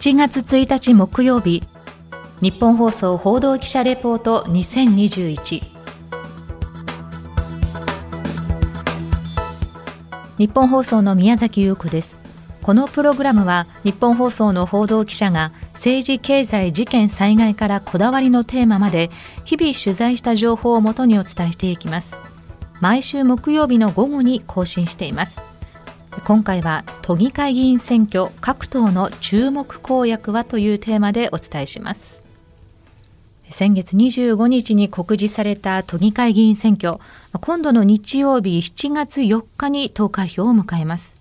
7月1日木曜日。日本放送報道記者レポート2021日本放送の宮崎優子です。このプログラムは日本放送の報道記者が政治経済事件災害からこだわりのテーマまで日々取材した情報をもとにお伝えしていきます。毎週木曜日の午後に更新しています。今回は都議会議員選挙各党の注目公約はというテーマでお伝えします。先月25日に告示された都議会議員選挙。今度の日曜日7月4日に投開票を迎えます。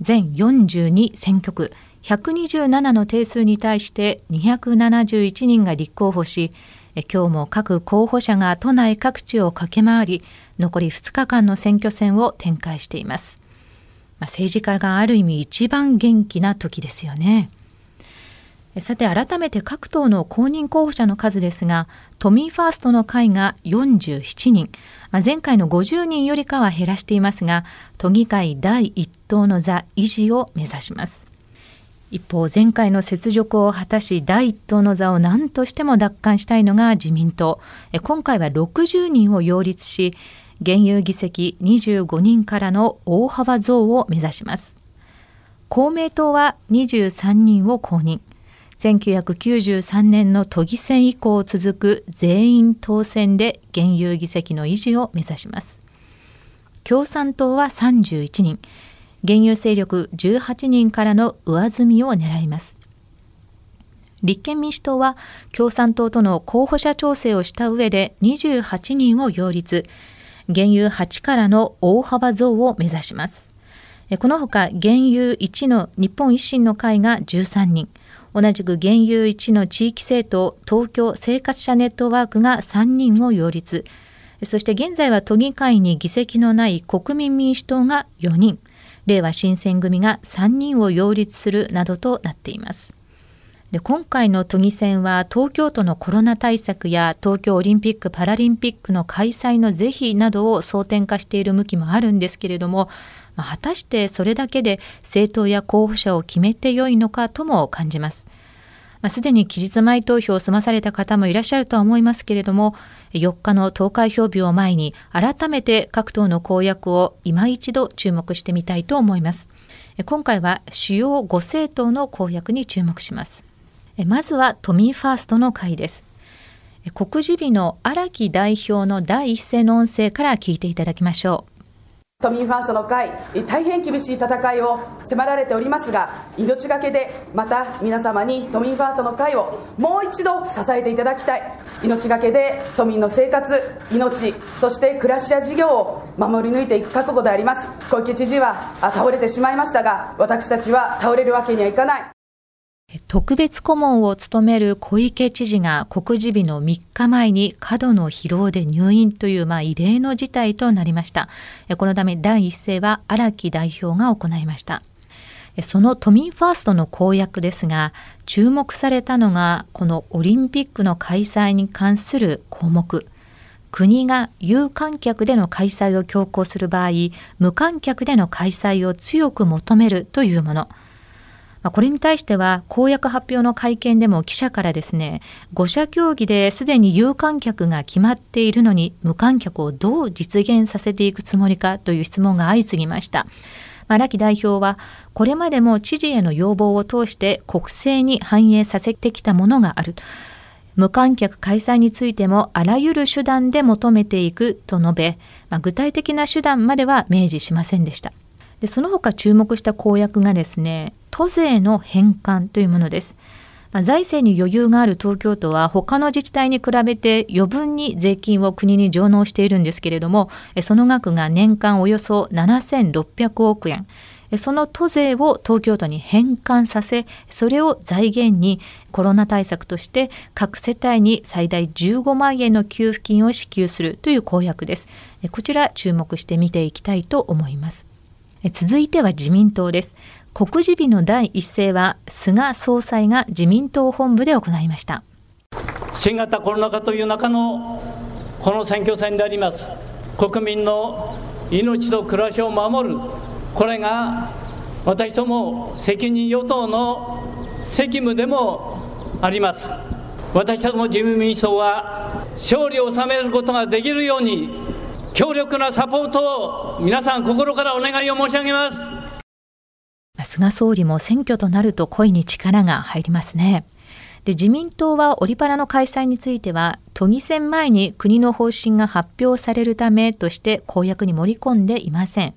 全42選挙区127の定数に対して271人が立候補し今日も各候補者が都内各地を駆け回り残り2日間の選挙戦を展開しています。まあ、政治家がある意味一番元気な時ですよね。さて改めて各党の公認候補者の数ですが都民ファーストの会が47人、まあ、前回の50人よりかは減らしていますが都議会第一党の座維持を目指します。一方前回の雪辱を果たし第一党の座を何としても奪還したいのが自民党。今回は60人を擁立し現有議席25人からの大幅増を目指します。公明党は23人を公認。1993年の都議選以降続く全員当選で現有議席の維持を目指します。共産党は31人、現有勢力18人からの上積みを狙います。立憲民主党は共産党との候補者調整をした上で28人を擁立、原油8からの大幅増を目指します。このほか原油1の日本維新の会が13人、同じく原油1の地域政党東京生活者ネットワークが3人を擁立、そして現在は都議会に議席のない国民民主党が4人、令和新選組が3人を擁立するなどとなっています。で今回の都議選は東京都のコロナ対策や東京オリンピック・パラリンピックの開催の是非などを争点化している向きもあるんですけれども、まあ、果たしてそれだけで政党や候補者を決めてよいのかとも感じます。まあ、すでに期日前投票を済まされた方もいらっしゃるとは思いますけれども、4日の投開票日を前に改めて各党の公約を今一度注目してみたいと思います。今回は主要5政党の公約に注目します。まずは都民ファーストの会です。告示日の荒木代表の第一声の音声から聞いていただきましょう。都民ファーストの会、大変厳しい戦いを迫られておりますが、命がけでまた皆様に都民ファーストの会をもう一度支えていただきたい、命がけで都民の生活、命、そして暮らしや事業を守り抜いていく覚悟であります。小池知事は倒れてしまいましたが、私たちは倒れるわけにはいかない。特別顧問を務める小池知事が告示日の3日前に過度の疲労で入院という、まあ、異例の事態となりました。このため第一声は荒木代表が行いました。その都民ファーストの公約ですが、注目されたのがこのオリンピックの開催に関する項目。国が有観客での開催を強行する場合、無観客での開催を強く求めるというもの。これに対しては公約発表の会見でも記者からですね5者協議ですでに有観客が決まっているのに無観客をどう実現させていくつもりかという質問が相次ぎました。荒木代表はこれまでも知事への要望を通して国政に反映させてきたものがある。無観客開催についてもあらゆる手段で求めていくと述べ、まあ、具体的な手段までは明示しませんでした。でその他注目した公約がですね都税の返還というものです。まあ、財政に余裕がある東京都は他の自治体に比べて余分に税金を国に上納しているんですけれどもその額が年間およそ7600億円。その都税を東京都に返還させそれを財源にコロナ対策として各世帯に最大15万円の給付金を支給するという公約です。こちら注目して見ていきたいと思います。続いては自民党です。告示日の第一声は菅総裁が自民党本部で行いました。新型コロナ禍という中のこの選挙戦であります。国民の命と暮らしを守る。これが私ども責任与党の責務でもあります。私ども自民民主党は勝利を収めることができるように強力なサポートを皆さん心からお願いを申し上げます。菅総理も選挙となると声に力が入りますね。で自民党はオリパラの開催については都議選前に国の方針が発表されるためとして公約に盛り込んでいません。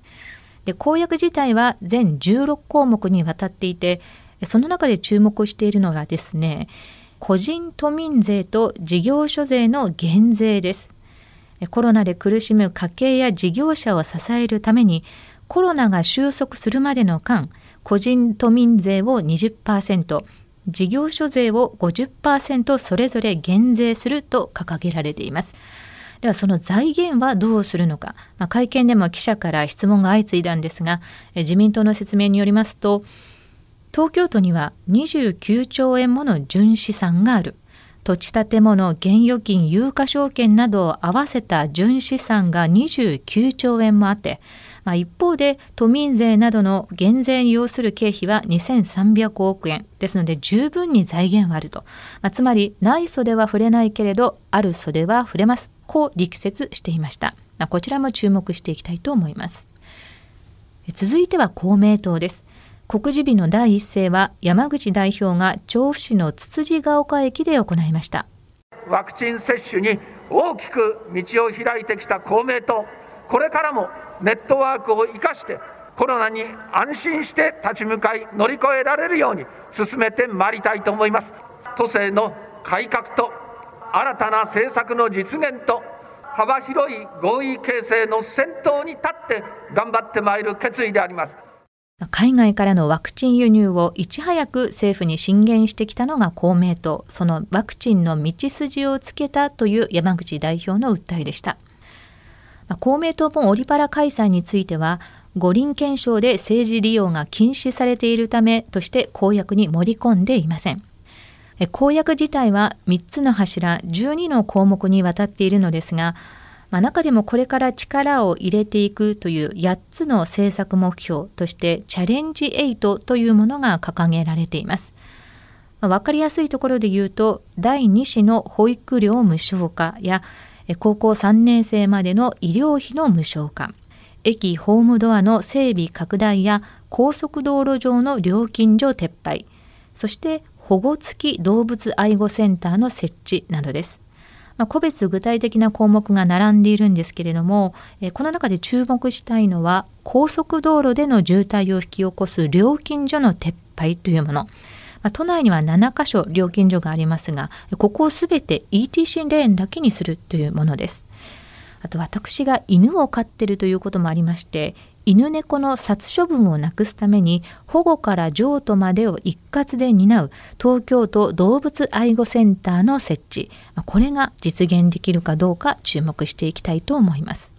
で公約自体は全16項目にわたっていてその中で注目しているのがですね個人都民税と事業所税の減税です。コロナで苦しむ家計や事業者を支えるためにコロナが収束するまでの間個人都民税を20%事業所税を50%それぞれ減税すると掲げられています。ではその財源はどうするのか、まあ、会見でも記者から質問が相次いだんですが自民党の説明によりますと東京都には29兆円もの純資産がある土地建物現預金有価証券などを合わせた純資産が29兆円もあってまあ、一方で都民税などの減税に要する経費は2300億円。ですので十分に財源はあると、まあ、つまりない袖は触れないけれどある袖は触れます。こう力説していました、まあ、こちらも注目していきたいと思います。続いては公明党です。告示日の第一声は山口代表が調布市のつつじが丘駅で行いました。ワクチン接種に大きく道を開いてきた公明党。これからもネットワークを生かしてコロナに安心して立ち向かい乗り越えられるように進めてまいりたいと思います。都政の改革と新たな政策の実現と幅広い合意形成の先頭に立って頑張ってまいる決意であります。海外からのワクチン輸入をいち早く政府に進言してきたのが公明党そのワクチンの道筋をつけたという山口代表の訴えでした。公明党もオリパラ開催については五輪憲章で政治利用が禁止されているためとして公約に盛り込んでいません。公約自体は3つの柱12の項目にわたっているのですが、まあ、中でもこれから力を入れていくという8つの政策目標としてチャレンジ8というものが掲げられています。まあ、分かりやすいところで言うと第2子の保育料無償化や高校3年生までの医療費の無償化駅ホームドアの整備拡大や高速道路上の料金所撤廃そして保護付き動物愛護センターの設置などです。まあ、個別具体的な項目が並んでいるんですけれども、えこの中で注目したいのは高速道路での渋滞を引き起こす料金所の撤廃というもの。ま、都内には7カ所料金所がありますが、ここをすべて ETC レーンだけにするというものです。あと私が犬を飼ってるということもありまして、犬猫の殺処分をなくすために保護から譲渡までを一括で担う東京都動物愛護センターの設置。これが実現できるかどうか注目していきたいと思います。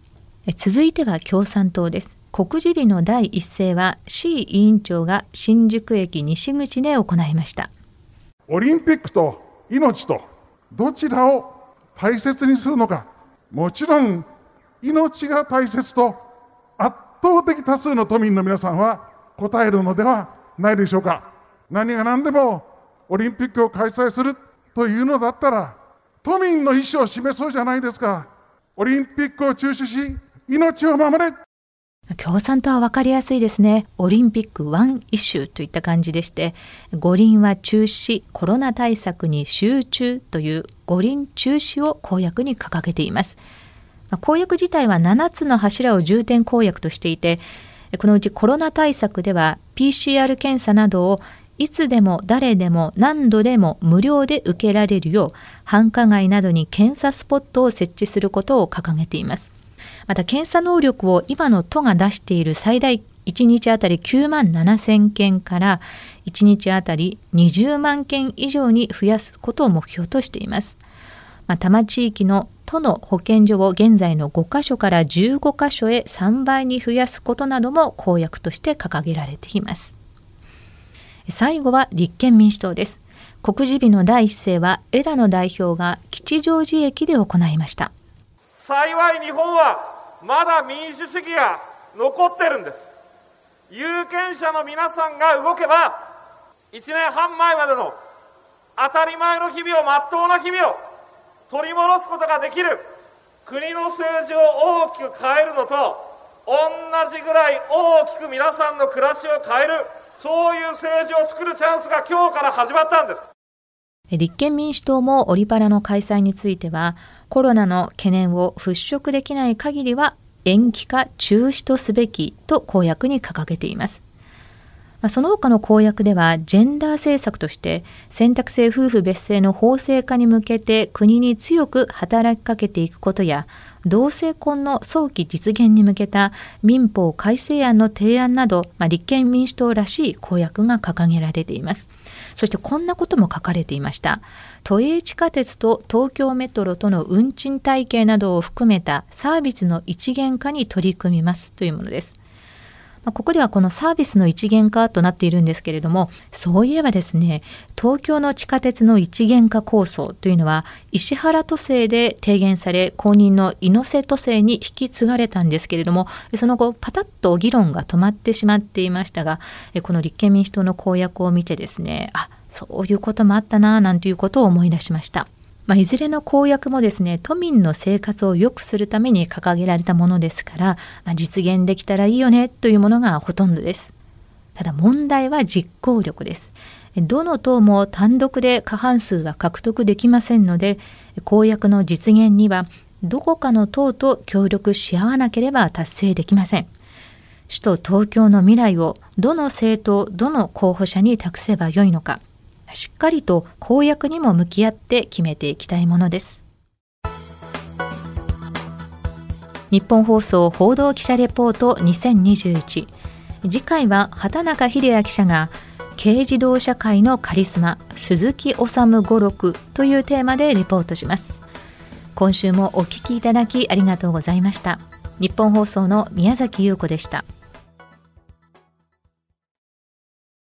続いては共産党です。告示日の第一声は C 委員長が新宿駅西口で行いました。オリンピックと命とどちらを大切にするのか。もちろん命が大切と倒的多数の都民の皆さんは答えるのではないでしょうか何が何でもオリンピックを開催するというのだったら都民の意思を示そうじゃないですかオリンピックを中止し命を守れ共産党は分かりやすいですね。オリンピックワンイシューといった感じでして、五輪は中止、コロナ対策に集中という五輪中止を公約に掲げています。公約自体は7つの柱を重点公約としていて、このうちコロナ対策では PCR 検査などをいつでも誰でも何度でも無料で受けられるよう繁華街などに検査スポットを設置することを掲げています。また検査能力を今の都が出している最大1日あたり9万7千件から1日あたり20万件以上に増やすことを目標としています。まあ、多摩地域の都の保健所を現在の5カ所から15カ所へ3倍に増やすことなども公約として掲げられています。最後は立憲民主党です。告示日の第一声は枝野代表が吉祥寺駅で行いました。幸い日本はまだ民主主義が残ってるんです有権者の皆さんが動けば、1年半前までの当たり前の日々を、まっとうな日々を取り戻すことができる、国の政治を大きく変えるのと、同じぐらい大きく皆さんの暮らしを変える、そういう政治を作るチャンスが今日から始まったんです。立憲民主党もオリパラの開催については、コロナの懸念を払拭できない限りは延期か中止とすべきと公約に掲げています。まその他の公約では、ジェンダー政策として、選択制夫婦別姓の法制化に向けて国に強く働きかけていくことや、同性婚の早期実現に向けた民法改正案の提案など、まあ、立憲民主党らしい公約が掲げられています。そしてこんなことも書かれていました。都営地下鉄と東京メトロとの運賃体系などを含めたサービスの一元化に取り組みますというものです。まあ、ここではこのサービスの一元化となっているんですけれども、そういえばですね、東京の地下鉄の一元化構想というのは、石原都政で提言され、後任の猪瀬都政に引き継がれたんですけれども、その後、パタッと議論が止まってしまっていましたが、この立憲民主党の公約を見てですね、あ、そういうこともあったな、なんていうことを思い出しました。まあ、いずれの公約もですね、都民の生活を良くするために掲げられたものですから、まあ、実現できたらいいよねというものがほとんどです。ただ問題は実行力です。どの党も単独で過半数は獲得できませんので、公約の実現にはどこかの党と協力し合わなければ達成できません。首都東京の未来をどの政党、どの候補者に託せばよいのか。しっかりと公約にも向き合って決めていきたいものです。日本放送報道記者レポート2021次回は畑中秀也記者が軽自動車界のカリスマ鈴木治語録というテーマでレポートします。今週もお聞きいただきありがとうございました。日本放送の宮崎優子でした。